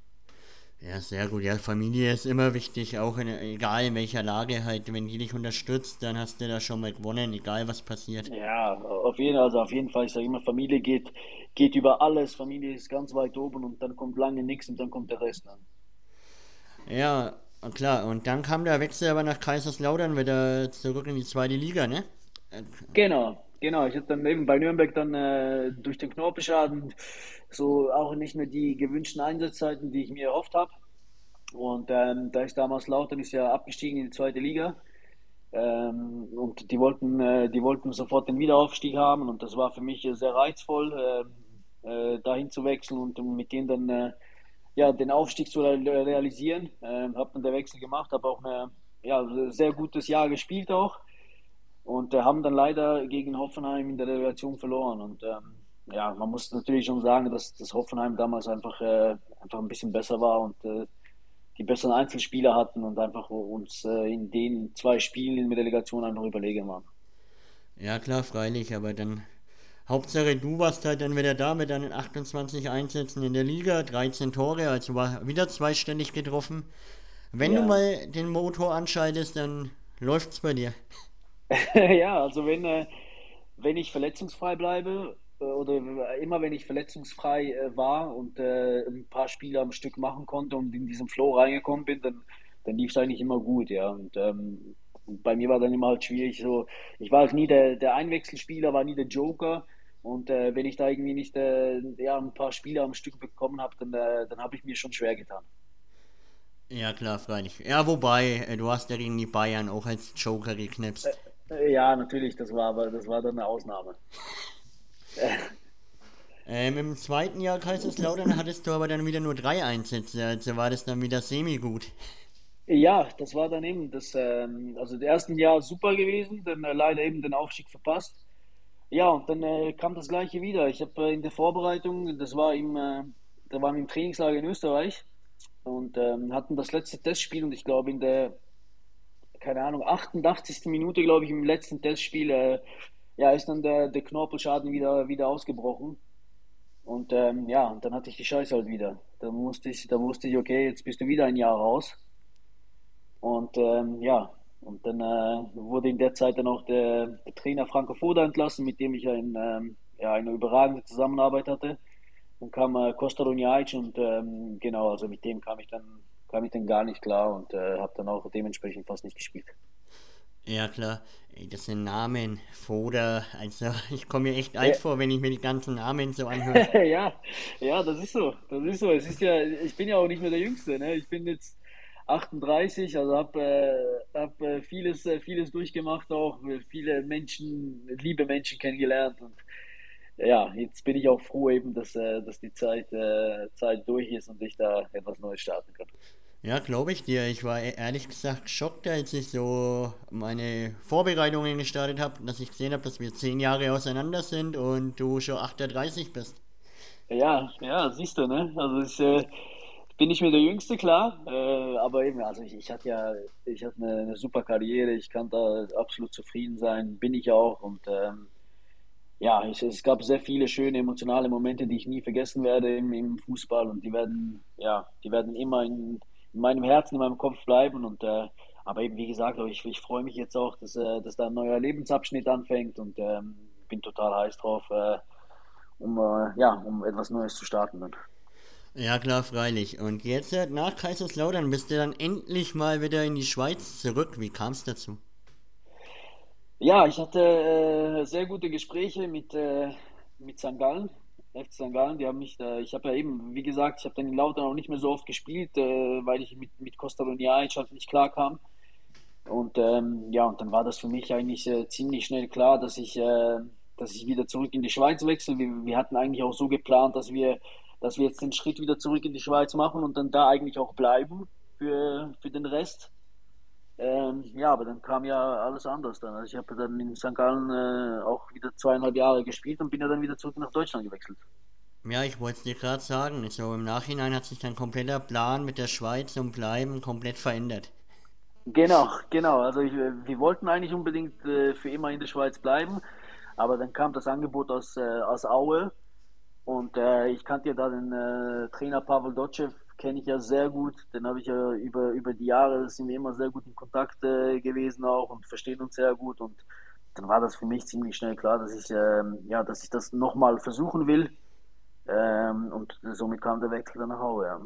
Speaker 2: Ja, sehr gut. Ja, Familie ist immer wichtig, auch in, egal in welcher Lage halt. Wenn die dich unterstützt, dann hast du da schon mal gewonnen, egal was passiert.
Speaker 3: Ja, auf jeden, also auf jeden Fall. Ich sage immer, Familie geht, geht über alles. Familie ist ganz weit oben und dann kommt lange nichts und dann kommt der Rest an.
Speaker 2: Ja, klar. Und dann kam der Wechsel aber nach Kaiserslautern wieder zurück in die zweite Liga, ne?
Speaker 3: Genau, genau. Ich hatte dann eben bei Nürnberg dann äh, durch den Knorpelschaden so auch nicht mehr die gewünschten Einsatzzeiten, die ich mir erhofft habe. Und ähm, da ist damals Lautern ist ja abgestiegen in die zweite Liga. Ähm, und die wollten, äh, die wollten sofort den Wiederaufstieg haben und das war für mich sehr reizvoll, äh, äh dahin zu wechseln und mit denen dann äh, ja, den Aufstieg zu realisieren. Ähm, habe dann der Wechsel gemacht, habe auch ein ja, sehr gutes Jahr gespielt auch und äh, haben dann leider gegen Hoffenheim in der Relegation verloren. Und ähm, ja, man muss natürlich schon sagen, dass das Hoffenheim damals einfach, äh, einfach ein bisschen besser war und äh, die besseren Einzelspieler hatten und einfach uns äh, in den zwei Spielen in der Relegation einfach überlegen waren.
Speaker 2: Ja klar, freilich, aber dann Hauptsache, du warst halt dann wieder da mit deinen 28 Einsätzen in der Liga, 13 Tore, also war wieder zweistellig getroffen. Wenn ja. du mal den Motor anschaltest, dann läuft's bei dir.
Speaker 3: ja, also wenn, äh, wenn ich verletzungsfrei bleibe äh, oder immer wenn ich verletzungsfrei äh, war und äh, ein paar Spiele am Stück machen konnte und in diesen Flow reingekommen bin, dann, dann lief es eigentlich immer gut, ja. Und ähm, bei mir war dann immer halt schwierig, so, ich war halt nie der, der Einwechselspieler, war nie der Joker. Und äh, wenn ich da irgendwie nicht äh, ja, ein paar Spiele am Stück bekommen habe, dann, äh, dann habe ich mir schon schwer getan.
Speaker 2: Ja, klar, freilich. Ja, wobei, äh, du hast ja gegen die Bayern auch als Joker geknipst.
Speaker 3: Äh, ja, natürlich, das war aber das war dann eine Ausnahme.
Speaker 2: ähm, Im zweiten Jahr Kaiserslautern hattest du aber dann wieder nur drei Einsätze, also war das dann wieder semi-gut.
Speaker 3: Ja, das war dann eben das, ähm, also im ersten Jahr super gewesen, dann äh, leider eben den Aufstieg verpasst. Ja, und dann äh, kam das gleiche wieder. Ich habe äh, in der Vorbereitung, das war im, äh, da waren wir im Trainingslager in Österreich und ähm, hatten das letzte Testspiel und ich glaube in der, keine Ahnung, 88. Minute, glaube ich, im letzten Testspiel, äh, ja, ist dann der, der Knorpelschaden wieder, wieder ausgebrochen. Und ähm, ja, und dann hatte ich die Scheiße halt wieder. Da musste ich, da wusste ich, okay, jetzt bist du wieder ein Jahr raus. Und ähm, ja, und dann äh, wurde in der Zeit dann auch der, der Trainer Franco Foda entlassen, mit dem ich ein, ähm, ja, eine überragende Zusammenarbeit hatte. Dann kam äh, Costa Runjaic und ähm, genau, also mit dem kam ich dann, kam ich dann gar nicht klar und äh, habe dann auch dementsprechend fast nicht gespielt.
Speaker 2: Ja, klar. Das sind Namen, Foda, also ich komme mir echt alt ja. vor, wenn ich mir die ganzen Namen so anhöre.
Speaker 3: ja, ja, das ist so. Das ist so. Es ist ja, ich bin ja auch nicht mehr der Jüngste, ne? Ich bin jetzt 38, also habe äh, hab, äh, vieles, äh, vieles durchgemacht, auch viele Menschen, liebe Menschen kennengelernt und ja, jetzt bin ich auch froh eben, dass, äh, dass die Zeit, äh, Zeit durch ist und ich da etwas Neues starten kann.
Speaker 2: Ja, glaube ich dir. Ich war e-, ehrlich gesagt schockt, als ich so meine Vorbereitungen gestartet habe, dass ich gesehen habe, dass wir zehn Jahre auseinander sind und du schon 38 bist.
Speaker 3: Ja, ja, siehst du, ne? Also ich äh, bin nicht mehr der Jüngste, klar, äh, aber eben, also ich, ich hatte ja, ich hatte eine, eine, super Karriere, ich kann da absolut zufrieden sein, bin ich auch. Und ähm, ja, ich, es gab sehr viele schöne emotionale Momente, die ich nie vergessen werde im, im Fußball. Und die werden, ja, die werden immer in, in meinem Herzen, in meinem Kopf bleiben. Und äh, aber eben wie gesagt, ich, ich freue mich jetzt auch, dass, äh, dass da ein neuer Lebensabschnitt anfängt. Und ähm, bin total heiß drauf, äh, um äh, ja, um etwas Neues zu starten dann.
Speaker 2: Ja klar, freilich. Und jetzt äh, nach Kaiserslautern bist du dann endlich mal wieder in die Schweiz zurück. Wie kam es dazu?
Speaker 3: Ja, ich hatte äh, sehr gute Gespräche mit, äh, mit St. Gallen, FC St. Gallen. Die haben mich da, ich habe ja eben, wie gesagt, ich habe dann in Lautern auch nicht mehr so oft gespielt, äh, weil ich mit, mit Costa Luniaic halt nicht klar kam. Und ähm, ja, und dann war das für mich eigentlich äh, ziemlich schnell klar, dass ich, äh, dass ich wieder zurück in die Schweiz wechsle. Wir, wir hatten eigentlich auch so geplant, dass wir, dass wir jetzt den Schritt wieder zurück in die Schweiz machen und dann da eigentlich auch bleiben für, für den Rest. Ähm, ja, aber dann kam ja alles anders dann. Also ich habe dann in St. Gallen äh, auch wieder zweieinhalb Jahre gespielt und bin ja dann wieder zurück nach Deutschland gewechselt.
Speaker 2: Ja, ich wollte es dir gerade sagen. So im Nachhinein hat sich dein kompletter Plan mit der Schweiz und Bleiben komplett verändert.
Speaker 3: Genau, genau. Also ich, wir wollten eigentlich unbedingt äh, für immer in der Schweiz bleiben, aber dann kam das Angebot aus, äh, aus Aue und äh, ich kannte ja da den äh, Trainer Pavel Dotschew kenne ich ja sehr gut. Den habe ich ja über, über die Jahre, sind wir immer sehr gut in Kontakt äh, gewesen auch und verstehen uns sehr gut. Und dann war das für mich ziemlich schnell klar, dass ich, ähm, ja, dass ich das nochmal versuchen will. Ähm, und somit kam der Wechsel dann nach Hause. Ja.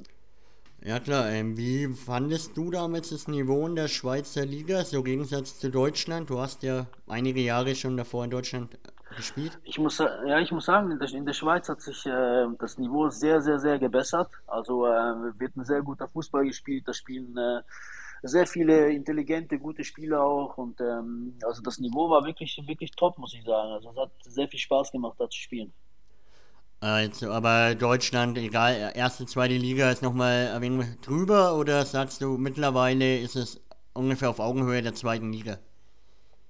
Speaker 2: Ja klar, ähm, wie fandest du damals das Niveau in der Schweizer Liga, so im Gegensatz zu Deutschland? Du hast ja einige Jahre schon davor in Deutschland gespielt?
Speaker 3: Ich muss, ja, ich muss sagen, in der, in der Schweiz hat sich äh, das Niveau sehr, sehr, sehr gebessert. Also äh, wird ein sehr guter Fußball gespielt. Da spielen äh, sehr viele intelligente, gute Spieler auch. Und ähm, also das Niveau war wirklich, wirklich top, muss ich sagen. Also es hat sehr viel Spaß gemacht, da zu spielen.
Speaker 2: Also, aber Deutschland, egal, erste, zweite Liga ist nochmal ein wenig drüber oder sagst du, mittlerweile ist es ungefähr auf Augenhöhe der zweiten Liga?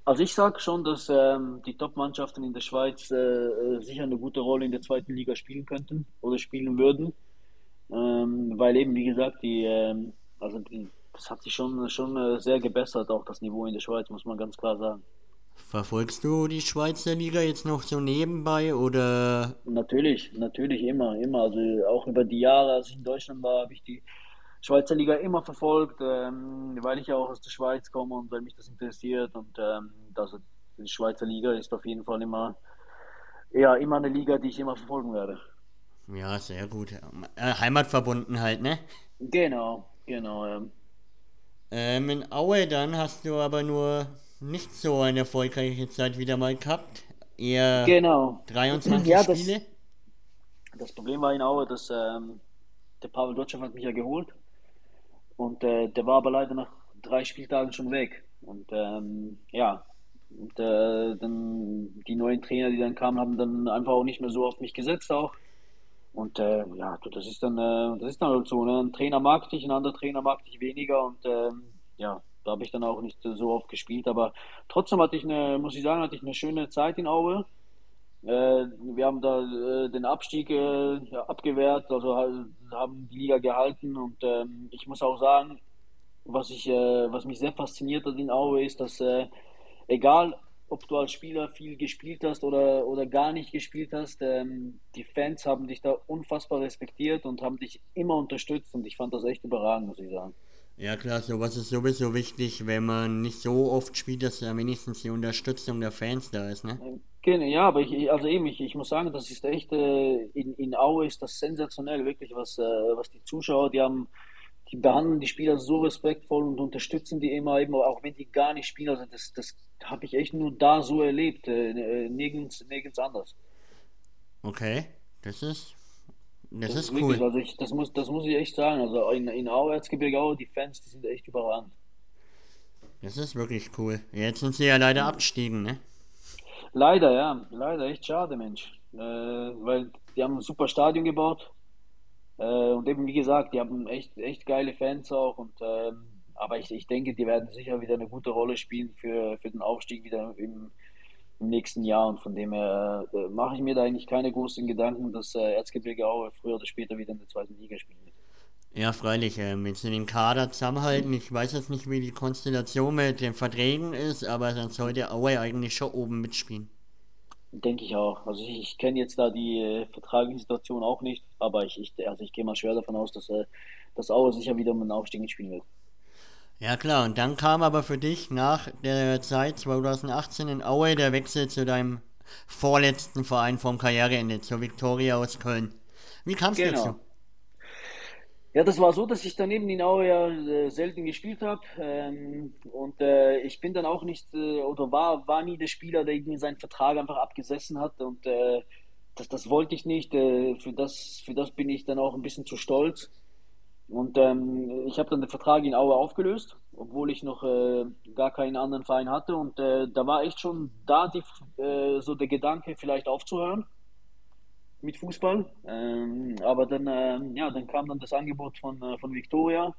Speaker 3: Also ich sage schon, dass ähm, die Top-Mannschaften in der Schweiz äh, äh, sicher eine gute Rolle in der zweiten Liga spielen könnten oder spielen würden. Ähm, weil eben, wie gesagt, die, ähm, also die, das hat sich schon, schon äh, sehr gebessert, auch das Niveau in der Schweiz, muss man ganz klar sagen.
Speaker 2: Verfolgst du die Schweizer Liga jetzt noch so nebenbei oder?
Speaker 3: Natürlich, natürlich immer, immer. Also auch über die Jahre, als ich in Deutschland war, habe ich die Schweizer Liga immer verfolgt, ähm, weil ich ja auch aus der Schweiz komme und weil mich das interessiert. Und ähm, das, die Schweizer Liga ist auf jeden Fall immer, ja, immer eine Liga, die ich immer verfolgen werde.
Speaker 2: Ja, sehr gut. Äh, Heimatverbundenheit, ne?
Speaker 3: Genau, genau. Ja.
Speaker 2: Ähm, in Aue dann hast du aber nur nicht so eine erfolgreiche Zeit wieder mal gehabt. Eher
Speaker 3: genau.
Speaker 2: 23
Speaker 3: ja,
Speaker 2: Spiele.
Speaker 3: Das, das, Problem war in Aue, dass ähm, der Pavel Dotschew hat mich ja geholt und äh, der war aber leider nach drei Spieltagen schon weg. Und ähm, ja, und, äh, dann die neuen Trainer, die dann kamen, haben dann einfach auch nicht mehr so auf mich gesetzt auch. Und äh, ja, das ist dann, äh, das ist dann halt so. Ne? Ein Trainer mag dich, ein anderer Trainer mag dich weniger und ähm, ja, da habe ich dann auch nicht so oft gespielt. Aber trotzdem hatte ich eine, muss ich sagen, hatte ich eine schöne Zeit in Aue. Äh, wir haben da äh, den Abstieg äh, abgewehrt, also haben die Liga gehalten und ähm, ich muss auch sagen, was, ich, was mich sehr fasziniert hat in Aue ist, dass egal ob du als Spieler viel gespielt hast oder, oder gar nicht gespielt hast, ähm, die Fans haben dich da unfassbar respektiert und haben dich immer unterstützt und ich fand das echt überragend, muss ich sagen.
Speaker 2: Ja klar, sowas ist sowieso wichtig, wenn man nicht so oft spielt, dass da wenigstens die Unterstützung der Fans da ist, ne?
Speaker 3: Ja, aber ich, also eben, ich, ich muss sagen, das ist echt, äh, in, in Aue ist das sensationell, wirklich, was, äh, was die Zuschauer, die haben, die behandeln die Spieler so respektvoll und unterstützen die immer, eben, auch wenn die gar nicht spielen. Also das, das habe ich echt nur da so erlebt, äh, äh, nirgends, nirgends anders.
Speaker 2: Okay, das ist das,
Speaker 3: das
Speaker 2: ist, cool. Wirklich,
Speaker 3: also ich, das, muss, das muss ich echt sagen. Also in, in Aue, Erzgebirge Aue, die Fans, die sind echt überragend.
Speaker 2: Das ist wirklich cool. Jetzt sind sie ja leider abgestiegen, ne?
Speaker 3: Leider, ja. Leider, echt schade, Mensch. Äh, weil die haben ein super Stadion gebaut. Äh, und eben, wie gesagt, die haben echt, echt geile Fans auch. Und, ähm, aber ich, ich denke, die werden sicher wieder eine gute Rolle spielen für, für den Aufstieg wieder im, im nächsten Jahr. Und von dem her äh, mache ich mir da eigentlich keine großen Gedanken, dass äh, Erzgebirge Aue früher oder später wieder in der zweiten Liga spielen wird.
Speaker 2: Ja, freilich, äh, sie den Kader zusammenhalten, ich weiß jetzt nicht, wie die Konstellation mit den Verträgen ist, aber dann sollte Aue eigentlich schon oben mitspielen.
Speaker 3: Denke ich auch. Also ich, ich kenne jetzt da die äh, vertragliche Situation auch nicht, aber ich, ich, also ich gehe mal schwer davon aus, dass, äh, dass Aue sicher wieder um den Aufstieg mitspielen wird.
Speaker 2: Ja klar, und dann kam aber für dich nach der Zeit 2018 in Aue der Wechsel zu deinem vorletzten Verein vom Karriereende, zur Viktoria aus Köln. Wie kam es genau. dazu?
Speaker 3: Ja, das war so, dass ich daneben in Aue ja äh, selten gespielt habe ähm, und äh, ich bin dann auch nicht äh, oder war, war nie der Spieler, der irgendwie seinen Vertrag einfach abgesessen hat und äh, das, das wollte ich nicht. Äh, für, das, für das bin ich dann auch ein bisschen zu stolz. Und ähm, ich habe dann den Vertrag in Aue aufgelöst, obwohl ich noch äh, gar keinen anderen Verein hatte. Und da war echt schon da die, so der Gedanke, vielleicht aufzuhören mit Fußball. Ähm, aber dann, ähm, ja, dann kam dann das Angebot von, äh, von Victoria.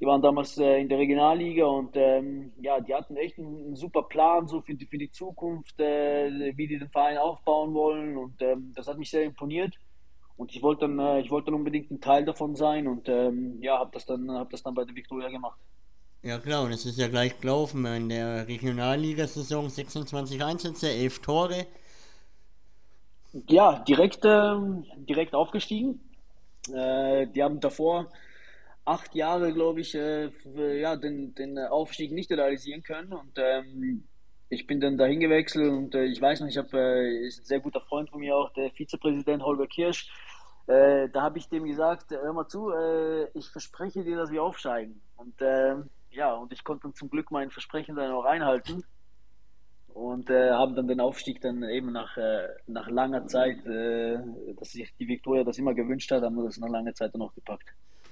Speaker 3: Die waren damals äh, in der Regionalliga und ähm, ja, die hatten echt einen, einen, super Plan so für die, für die Zukunft, äh, wie die den Verein aufbauen wollen. Und ähm, das hat mich sehr imponiert. Und ich wollte dann, äh, ich wollte dann unbedingt ein Teil davon sein und ähm, ja, habe das, dann, hab das dann bei der Viktoria gemacht.
Speaker 2: Ja klar, und es ist ja gleich gelaufen in der Regionalligasaison 26 Einsätze, 11 Tore.
Speaker 3: Ja, direkt, äh, direkt aufgestiegen. Äh, die haben davor acht Jahre, glaube ich, äh, ja, den, den Aufstieg nicht realisieren können. Und ähm, ich bin dann dahin gewechselt und äh, ich weiß noch, ich habe, äh, ist ein sehr guter Freund von mir auch, der Vizepräsident Holger Kirsch. Äh, da habe ich dem gesagt, hör mal zu, ich verspreche dir, dass wir aufsteigen. Und ähm, ja, und ich konnte dann zum Glück mein Versprechen dann auch einhalten und äh, haben dann den Aufstieg dann eben nach, äh, nach langer Zeit, äh, dass sich die Viktoria das immer gewünscht hat, haben wir das nach langer Zeit dann auch gepackt.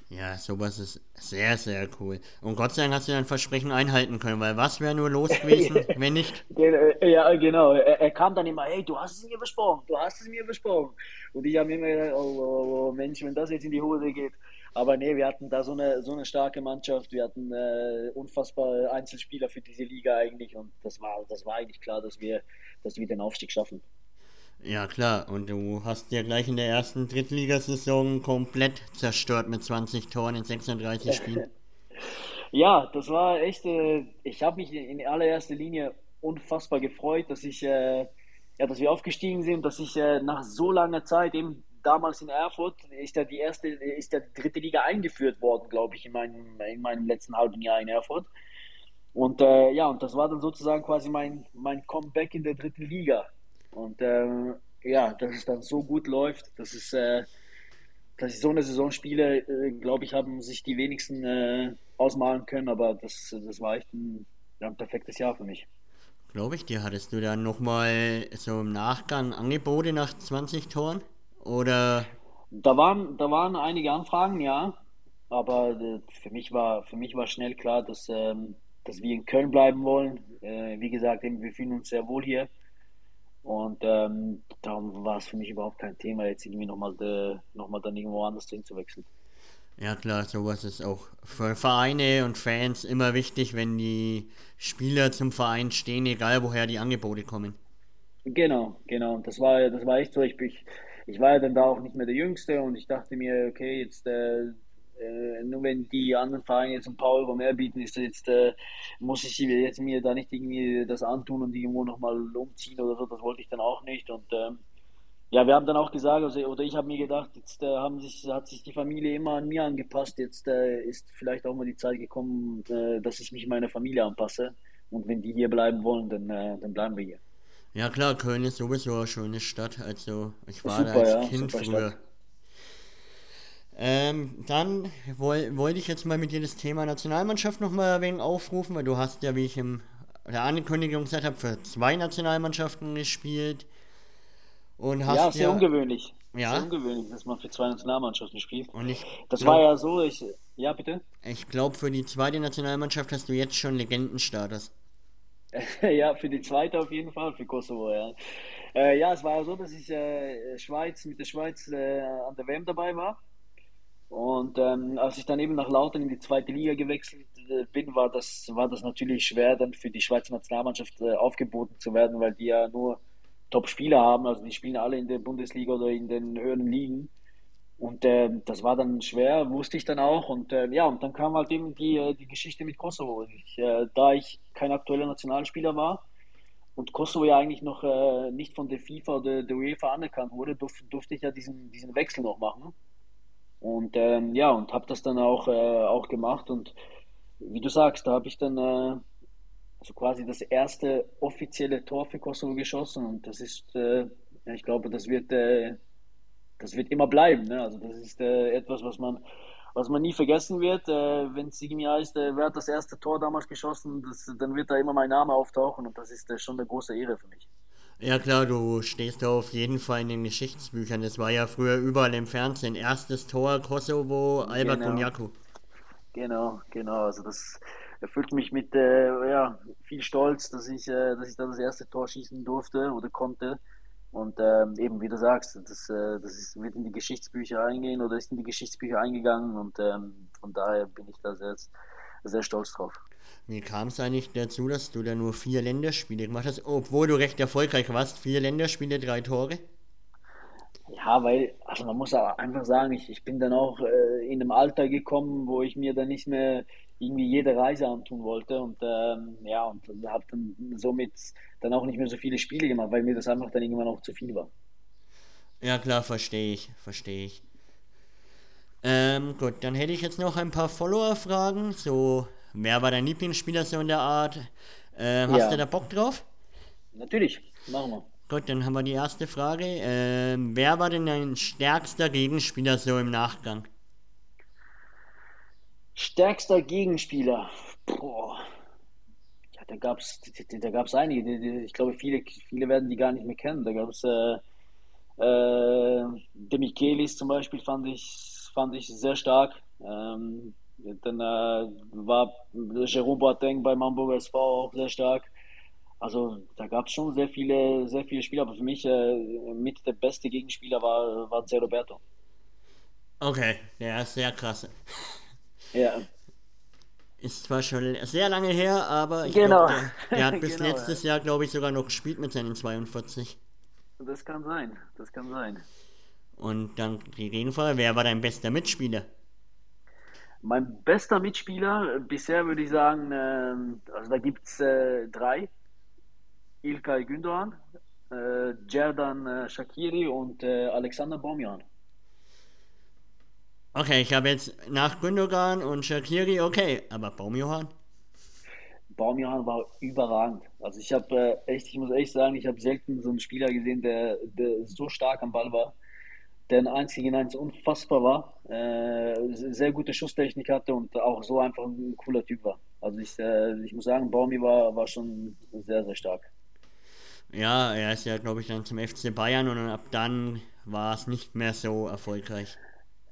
Speaker 2: Ja, sowas ist sehr, sehr cool. Und Gott sei Dank hast du dein Versprechen einhalten können, weil was wäre nur los gewesen, wenn nicht?
Speaker 3: Äh, ja, genau. Er, er, kam dann immer, hey, du hast es mir versprochen, du hast es mir versprochen. Und ich habe immer gedacht, oh, oh, oh, Mensch, wenn das jetzt in die Hose geht. Aber nee, wir hatten da so eine, so eine starke Mannschaft, wir hatten äh, unfassbar Einzelspieler für diese Liga eigentlich und das war, das war eigentlich klar, dass wir, dass wir den Aufstieg schaffen.
Speaker 2: Ja, klar. Und du hast ja gleich in der ersten Drittligasaison komplett zerstört mit 20 Toren in 36 Spielen.
Speaker 3: ja, das war echt. Äh, ich habe mich in allererster Linie unfassbar gefreut, dass ich, äh, ja, dass wir aufgestiegen sind, dass ich äh, nach so langer Zeit eben damals in Erfurt ist ja die erste, ist ja die dritte Liga eingeführt worden, glaube ich, in meinem, in meinem letzten halben Jahr in Erfurt. Und äh, ja, und das war dann sozusagen quasi mein, mein Comeback in der dritten Liga. Und äh, ja, dass es dann so gut läuft, dass es, äh, dass ich so eine Saison spiele, äh, glaube ich, haben sich die wenigsten äh, ausmalen können, aber das, das war echt ein, ein perfektes Jahr für mich.
Speaker 2: Glaube ich dir, hattest du dann nochmal so im Nachgang Angebote nach 20 Toren? Oder?
Speaker 3: Da waren, da waren einige Anfragen, ja. Aber äh, für mich war, für mich war schnell klar, dass, ähm, dass wir in Köln bleiben wollen. Äh, wie gesagt, wir fühlen uns sehr wohl hier. Und ähm, darum war es für mich überhaupt kein Thema, jetzt irgendwie nochmal äh, noch mal dann irgendwo anders hinzuwechseln.
Speaker 2: Ja klar, sowas ist auch für Vereine und Fans immer wichtig, wenn die Spieler zum Verein stehen, egal woher die Angebote kommen.
Speaker 3: Genau, genau. Das war, das war echt so. Ich, ich, ich war ja dann da auch nicht mehr der Jüngste und ich dachte mir, okay, jetzt äh, äh, nur wenn die anderen Vereine jetzt ein paar Euro mehr bieten, ist jetzt, äh, muss ich jetzt mir da nicht irgendwie das antun und irgendwo nochmal umziehen oder so. Das wollte ich dann auch nicht. Und ähm, ja, wir haben dann auch gesagt, also, oder ich habe mir gedacht, jetzt äh, haben sich, hat sich die Familie immer an mir angepasst. Jetzt äh, ist vielleicht auch mal die Zeit gekommen, äh, dass ich mich meiner Familie anpasse. Und wenn die hier bleiben wollen, dann, äh, dann bleiben wir hier.
Speaker 2: Ja klar, Köln ist sowieso eine schöne Stadt. Also ich war super, da als ja, Kind früher. Ähm, dann wollte woll ich jetzt mal mit dir das Thema Nationalmannschaft nochmal wenig aufrufen, weil du hast ja, wie ich in der Ankündigung gesagt habe, für zwei Nationalmannschaften gespielt. Und hast
Speaker 3: ja, sehr
Speaker 2: ja,
Speaker 3: ungewöhnlich. Ja. Sehr ungewöhnlich, dass man für zwei Nationalmannschaften spielt. Und ich das glaub, war ja so, ich. Ja, bitte?
Speaker 2: Ich glaube, für die zweite Nationalmannschaft hast du jetzt schon Legendenstatus.
Speaker 3: ja, für die zweite auf jeden Fall, für Kosovo, ja. Äh, ja, es war ja so, dass ich äh, Schweiz, mit der Schweiz äh, an der WM dabei war. Und ähm, als ich dann eben nach Lautern in die zweite Liga gewechselt äh, bin, war das, war das natürlich schwer, dann für die Schweizer Nationalmannschaft äh, aufgeboten zu werden, weil die ja nur Top-Spieler haben. Also die spielen alle in der Bundesliga oder in den höheren Ligen. Und äh, das war dann schwer, wusste ich dann auch. Und äh, ja, und dann kam halt eben die, äh, die Geschichte mit Kosovo. Ich, äh, da ich kein aktueller Nationalspieler war und Kosovo ja eigentlich noch äh, nicht von der FIFA oder der UEFA anerkannt wurde, durf, durfte ich ja diesen, diesen Wechsel noch machen. Und ähm, ja, und habe das dann auch, äh, auch gemacht. Und wie du sagst, da habe ich dann also quasi das erste offizielle Tor für Kosovo geschossen. Und das ist, ich glaube, das wird das wird immer bleiben. Ne? Also das ist äh, etwas, was man, was man nie vergessen wird. Äh, Wenn es irgendwie heißt, äh, wer hat das erste Tor damals geschossen, das, dann wird da immer mein Name auftauchen und das ist äh, schon eine große Ehre für mich.
Speaker 2: Ja klar, du stehst da auf jeden Fall in den Geschichtsbüchern. Das war ja früher überall im Fernsehen. Erstes Tor Kosovo, Alba genau. Konjaku.
Speaker 3: Genau, genau. Also das erfüllt mich mit äh, ja, viel Stolz, dass ich, äh, dass ich da das erste Tor schießen durfte oder konnte. Und ähm, eben, wie du sagst, das, äh, das ist, wird in die Geschichtsbücher eingehen oder ist in die Geschichtsbücher eingegangen und ähm, von daher bin ich da sehr, sehr stolz drauf.
Speaker 2: Wie kam es eigentlich dazu, dass du da nur vier Länderspiele gemacht hast, obwohl du recht erfolgreich warst? Vier Länderspiele, drei Tore?
Speaker 3: Ja, weil, also man muss auch einfach sagen, ich, ich bin dann auch äh, in einem Alter gekommen, wo ich mir dann nicht mehr irgendwie jede Reise antun wollte und ähm, ja, und habe dann somit dann auch nicht mehr so viele Spiele gemacht, weil mir das einfach dann irgendwann auch zu viel war.
Speaker 2: Ja klar, verstehe ich, verstehe ich. Ähm, gut, dann hätte ich jetzt noch ein paar Follower-Fragen. So, wer war dein Lieblingsspieler so in der Art? Ähm, hast ja. du da Bock drauf?
Speaker 3: Natürlich, machen wir.
Speaker 2: Gut, dann haben wir die erste Frage. Ähm, wer war denn dein stärkster Gegenspieler so im Nachgang?
Speaker 3: Stärkster Gegenspieler. Boah. Ja, da gab es da gab's einige. Ich glaube, viele, viele werden die gar nicht mehr kennen. Da gab es äh, äh, De Michelis zum Beispiel, fand ich, fand ich sehr stark. Ähm, dann äh, war Jerome Boateng beim Hamburger SV auch sehr stark. Also da gab es schon sehr viele, sehr viele Spieler, aber für mich äh, mit der beste Gegenspieler war, war Zé Roberto.
Speaker 2: Okay, ist sehr krass.
Speaker 3: Ja.
Speaker 2: Ist zwar schon sehr lange her, aber ich
Speaker 3: genau.
Speaker 2: glaub, der, der, hat bis genau, letztes ja. Jahr, glaube ich, sogar noch gespielt mit seinen 42.
Speaker 3: Das kann sein, das kann sein.
Speaker 2: Und dann die Gegenfrage, wer war dein bester Mitspieler?
Speaker 3: Mein bester Mitspieler bisher würde ich sagen, äh, also da gibt es äh, drei. Ilkay Gündoğan, äh, Jerdan äh, Shakiri und äh, Alexander Baumjan.
Speaker 2: Okay, ich habe jetzt nach Gündogan und Shakiri, okay, aber Baumjohann?
Speaker 3: Baumjohann war überragend. Also ich habe äh, echt, ich muss echt sagen, ich habe selten so einen Spieler gesehen, der, der so stark am Ball war, der ein 1 gegen 1 unfassbar war, äh, sehr gute Schusstechnik hatte und auch so einfach ein cooler Typ war. Also ich, äh, ich muss sagen, Baumi war, war schon sehr, sehr stark.
Speaker 2: Ja, er ist ja, glaube ich, dann zum FC Bayern und ab dann war es nicht mehr so erfolgreich.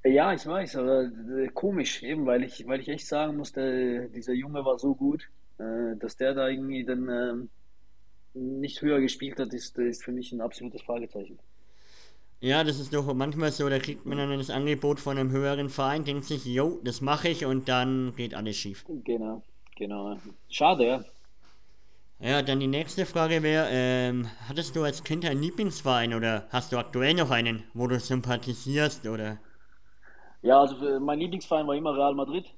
Speaker 3: Ja, ich weiß, aber äh, komisch, eben, weil ich, weil ich echt sagen musste, dieser Junge war so gut, äh, dass der da irgendwie dann ähm, nicht höher gespielt hat, ist, ist für mich ein absolutes Fragezeichen.
Speaker 2: Ja, das ist doch manchmal so, da kriegt man dann das Angebot von einem höheren Verein, denkt sich, jo, das mache ich und dann geht alles schief.
Speaker 3: Genau, genau. Schade, ja.
Speaker 2: Ja, dann die nächste Frage wäre, ähm, hattest du als Kind einen Lieblingsverein oder hast du aktuell noch einen, wo du sympathisierst oder?
Speaker 3: Ja, also äh, mein Lieblingsverein war immer Real Madrid.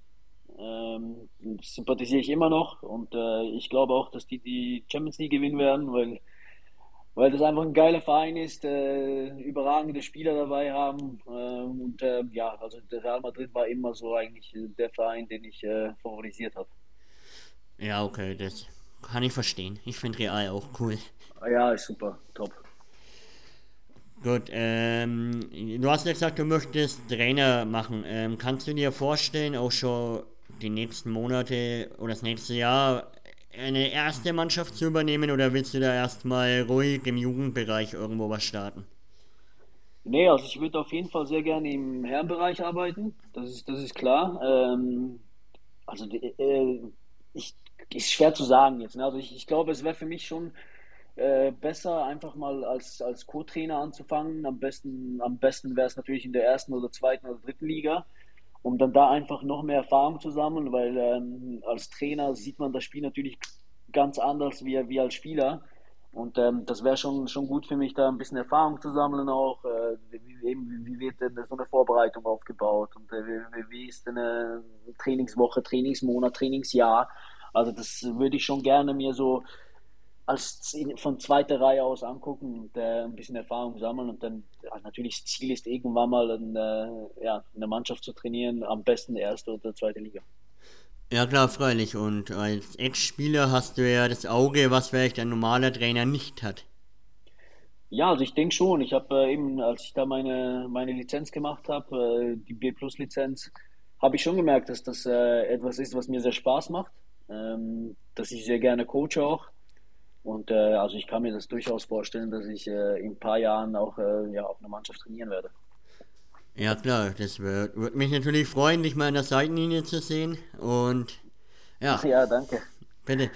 Speaker 3: Ähm, sympathisiere ich immer noch und äh, ich glaube auch, dass die die Champions League gewinnen werden, weil, weil das einfach ein geiler Verein ist, äh, überragende Spieler dabei haben äh, und äh, ja, also der Real Madrid war immer so eigentlich der Verein, den ich äh, favorisiert habe.
Speaker 2: Ja, okay, das kann ich verstehen. Ich finde Real auch cool.
Speaker 3: Ja, ist super, top.
Speaker 2: Gut, ähm, du hast ja gesagt, du möchtest Trainer machen. Ähm, kannst du dir vorstellen, auch schon die nächsten Monate oder das nächste Jahr eine erste Mannschaft zu übernehmen oder willst du da erstmal ruhig im Jugendbereich irgendwo was starten?
Speaker 3: Nee, also ich würde auf jeden Fall sehr gerne im Herrenbereich arbeiten, das ist, das ist klar. Ähm, also äh, ich, ist schwer zu sagen jetzt. Ne? Also ich, ich glaube, es wäre für mich schon äh, besser, einfach mal als, als Co-Trainer anzufangen. Am besten, am besten wäre es natürlich in der ersten oder zweiten oder dritten Liga, um dann da einfach noch mehr Erfahrung zu sammeln, weil ähm, als Trainer sieht man das Spiel natürlich ganz anders wie, wie als Spieler. Und ähm, das wäre schon, schon gut für mich, da ein bisschen Erfahrung zu sammeln auch. Äh, wie, eben, wie wird denn so eine Vorbereitung aufgebaut und äh, wie, wie ist denn eine Trainingswoche, Trainingsmonat, Trainingsjahr? Also das würde ich schon gerne mir so als von zweiter Reihe aus angucken und äh, ein bisschen Erfahrung sammeln und dann ja, natürlich das Ziel ist irgendwann mal ein, äh, ja, eine Mannschaft zu trainieren, am besten erste oder zweite Liga.
Speaker 2: Ja klar, freilich. Und als Ex-Spieler hast du ja das Auge, was vielleicht ein normaler Trainer nicht hat.
Speaker 3: Ja, also ich denke schon. Ich habe äh, eben, als ich da meine, meine Lizenz gemacht habe, äh, die B-Plus-Lizenz, habe ich schon gemerkt, dass das äh, etwas ist, was mir sehr Spaß macht, ähm, dass ich sehr gerne coache auch und äh, also ich kann mir das durchaus vorstellen, dass ich äh, in ein paar Jahren auch äh, ja, auf einer Mannschaft trainieren werde.
Speaker 2: Ja klar, das würde würd mich natürlich freuen, dich mal in der Seitenlinie zu sehen. Und ja.
Speaker 3: Ja, danke.
Speaker 2: Bitte.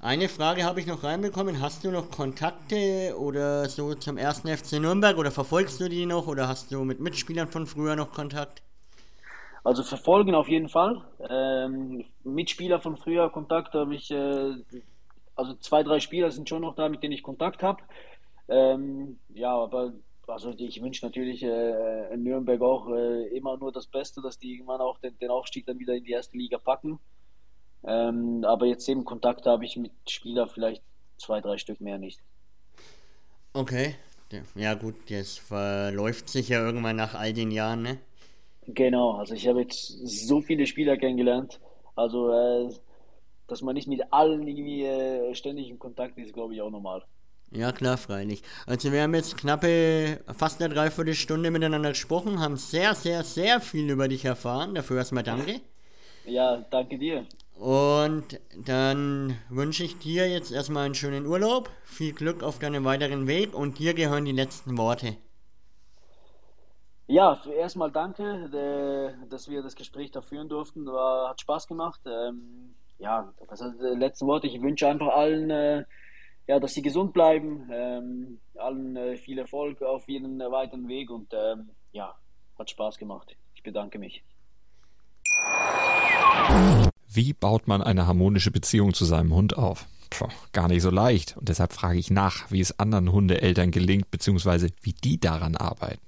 Speaker 2: Eine Frage habe ich noch reinbekommen. Hast du noch Kontakte oder so zum ersten FC Nürnberg oder verfolgst du die noch oder hast du mit Mitspielern von früher noch Kontakt?
Speaker 3: Also verfolgen auf jeden Fall. Ähm, Mitspieler von früher Kontakt habe ich äh, also zwei, drei Spieler sind schon noch da, mit denen ich Kontakt habe. Ähm, ja, aber also ich wünsche natürlich äh, in Nürnberg auch äh, immer nur das Beste, dass die irgendwann auch den, den Aufstieg dann wieder in die erste Liga packen. Ähm, aber jetzt eben Kontakt habe ich mit Spielern vielleicht zwei, drei Stück mehr nicht.
Speaker 2: Okay. Ja gut, das verläuft sich ja irgendwann nach all den Jahren, ne?
Speaker 3: Genau, also ich habe jetzt so viele Spieler kennengelernt. Also äh, dass man nicht mit allen irgendwie äh, ständig in Kontakt ist, glaube ich auch normal.
Speaker 2: Ja, klar, freilich. Also wir haben jetzt knappe, fast eine Dreiviertelstunde miteinander gesprochen, haben sehr, sehr, sehr viel über dich erfahren. Dafür erstmal danke.
Speaker 3: Ja, danke dir.
Speaker 2: Und dann wünsche ich dir jetzt erstmal einen schönen Urlaub, viel Glück auf deinem weiteren Weg und dir gehören die letzten Worte.
Speaker 3: Ja, erstmal danke, dass wir das Gespräch da führen durften. War, hat Spaß gemacht. Ähm, ja, das ist das letzte Wort. Ich wünsche einfach allen, äh, ja, dass sie gesund bleiben, ähm, allen äh, viel Erfolg auf ihren äh, weiteren Weg und ähm, ja, hat Spaß gemacht. Ich bedanke mich.
Speaker 4: Wie baut man eine harmonische Beziehung zu seinem Hund auf? Puh, gar nicht so leicht. Und deshalb frage ich nach, wie es anderen Hundeeltern gelingt, beziehungsweise wie die daran arbeiten.